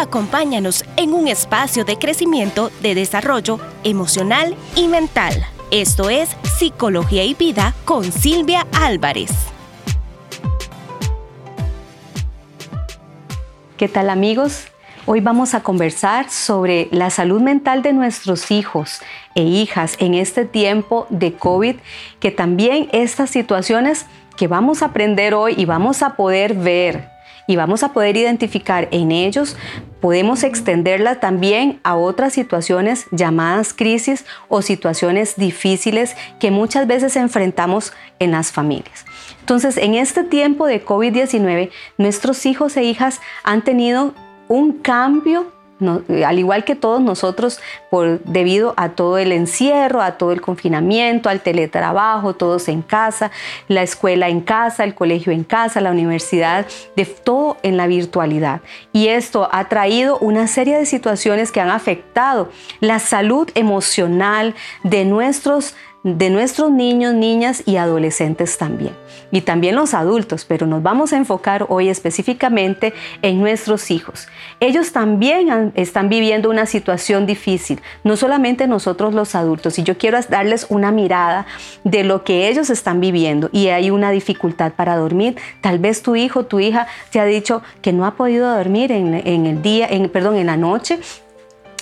Acompáñanos en un espacio de crecimiento, de desarrollo emocional y mental. Esto es Psicología y Vida con Silvia Álvarez. ¿Qué tal amigos? Hoy vamos a conversar sobre la salud mental de nuestros hijos e hijas en este tiempo de COVID, que también estas situaciones que vamos a aprender hoy y vamos a poder ver y vamos a poder identificar en ellos, podemos extenderla también a otras situaciones llamadas crisis o situaciones difíciles que muchas veces enfrentamos en las familias. Entonces, en este tiempo de COVID-19, nuestros hijos e hijas han tenido un cambio al igual que todos nosotros, por, debido a todo el encierro, a todo el confinamiento, al teletrabajo, todos en casa, la escuela en casa, el colegio en casa, la universidad, de todo en la virtualidad. Y esto ha traído una serie de situaciones que han afectado la salud emocional de nuestros de nuestros niños, niñas y adolescentes también. Y también los adultos, pero nos vamos a enfocar hoy específicamente en nuestros hijos. Ellos también están viviendo una situación difícil, no solamente nosotros los adultos. Y yo quiero darles una mirada de lo que ellos están viviendo y hay una dificultad para dormir. Tal vez tu hijo, tu hija te ha dicho que no ha podido dormir en, el día, perdón, en la noche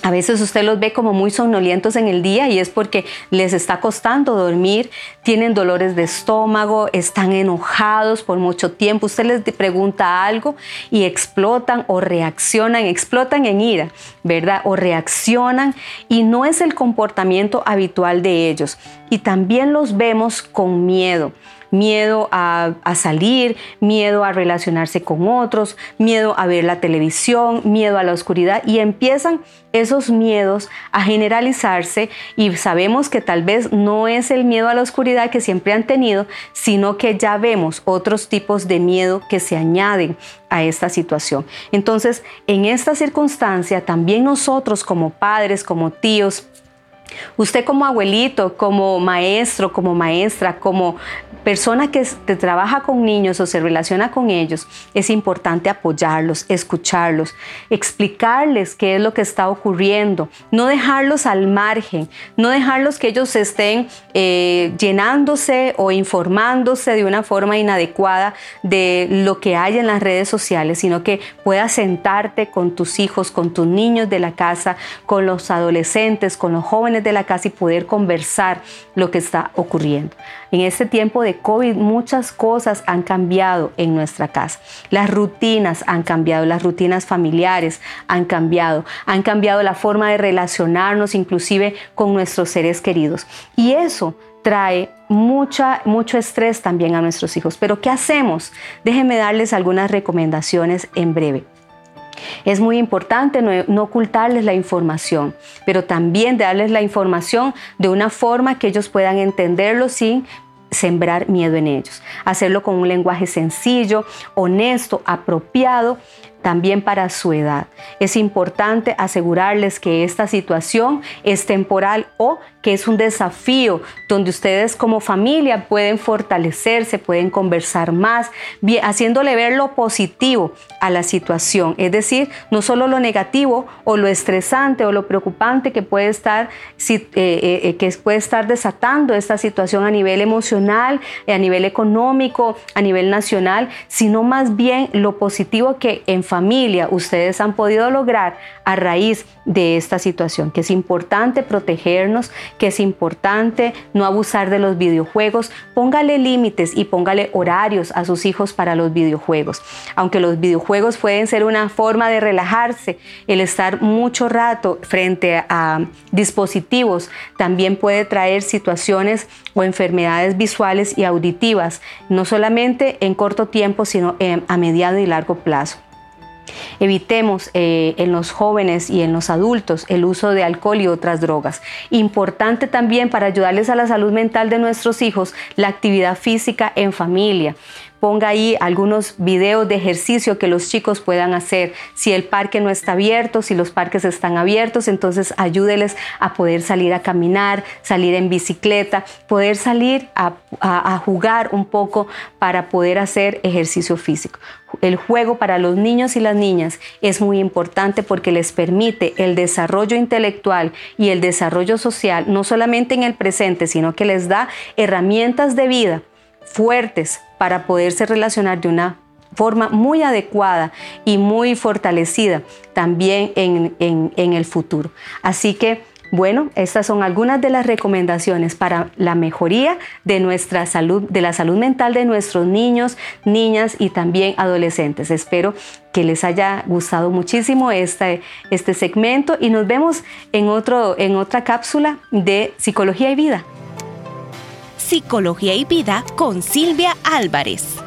a veces usted los ve como muy somnolientos en el día y es porque les está costando dormir, tienen dolores de estómago, están enojados por mucho tiempo. Usted les pregunta algo y explotan o reaccionan, explotan en ira, ¿verdad? O reaccionan y no es el comportamiento habitual de ellos. Y también los vemos con miedo miedo a, salir, miedo a relacionarse con otros, miedo a ver la televisión, miedo a la oscuridad y empiezan esos miedos a generalizarse y sabemos que tal vez no es el miedo a la oscuridad que siempre han tenido, sino que ya vemos otros tipos de miedo que se añaden a esta situación. Entonces, en esta circunstancia, también nosotros como padres, como tíos, Usted como abuelito, como maestro, como maestra, como persona que trabaja con niños o se relaciona con ellos, es importante apoyarlos, escucharlos, explicarles qué es lo que está ocurriendo, no dejarlos al margen, no dejarlos que ellos estén eh, llenándose o informándose de una forma inadecuada de lo que hay en las redes sociales, sino que puedas sentarte con tus hijos, con tus niños de la casa, con los adolescentes, con los jóvenes de la casa y poder conversar lo que está ocurriendo. En este tiempo de COVID muchas cosas han cambiado en nuestra casa. Las rutinas han cambiado, las rutinas familiares han cambiado, han cambiado la forma de relacionarnos inclusive con nuestros seres queridos. Y eso trae mucha, mucho estrés también a nuestros hijos. Pero ¿qué hacemos? Déjenme darles algunas recomendaciones en breve. Es muy importante no, ocultarles la información, pero también darles la información de una forma que ellos puedan entenderlo sin sembrar miedo en ellos. Hacerlo con un lenguaje sencillo, honesto, apropiado también para su edad. Es importante asegurarles que esta situación es temporal o que es un desafío donde ustedes como familia pueden fortalecerse, pueden conversar más, haciéndole ver lo positivo a la situación, es decir, no solo lo negativo o lo estresante o lo preocupante que puede estar, eh, eh, eh, que puede estar desatando esta situación a nivel emocional, a nivel económico, a nivel nacional, sino más bien lo positivo que en familia familia ustedes han podido lograr a raíz de esta situación, que es importante protegernos, que es importante no abusar de los videojuegos, póngale límites y póngale horarios a sus hijos para los videojuegos. Aunque los videojuegos pueden ser una forma de relajarse, el estar mucho rato frente a dispositivos también puede traer situaciones o enfermedades visuales y auditivas, no solamente en corto tiempo, sino a mediano y largo plazo. Evitemos eh, en los jóvenes y en los adultos el uso de alcohol y otras drogas. Importante también para ayudarles a la salud mental de nuestros hijos la actividad física en familia. Ponga ahí algunos videos de ejercicio que los chicos puedan hacer. Si el parque no está abierto, si los parques están abiertos, entonces ayúdeles a poder salir a caminar, salir en bicicleta, poder salir a, a jugar un poco para poder hacer ejercicio físico. El juego para los niños y las niñas es muy importante porque les permite el desarrollo intelectual y el desarrollo social, no solamente en el presente, sino que les da herramientas de vida fuertes para poderse relacionar de una forma muy adecuada y muy fortalecida también en, en el futuro. Así que bueno, estas son algunas de las recomendaciones para la mejoría de nuestra salud, de la salud mental de nuestros niños, niñas y también adolescentes. Espero que les haya gustado muchísimo este, este segmento y nos vemos en, otro, en otra cápsula de Psicología y Vida. Psicología y Vida con Silvia Álvarez.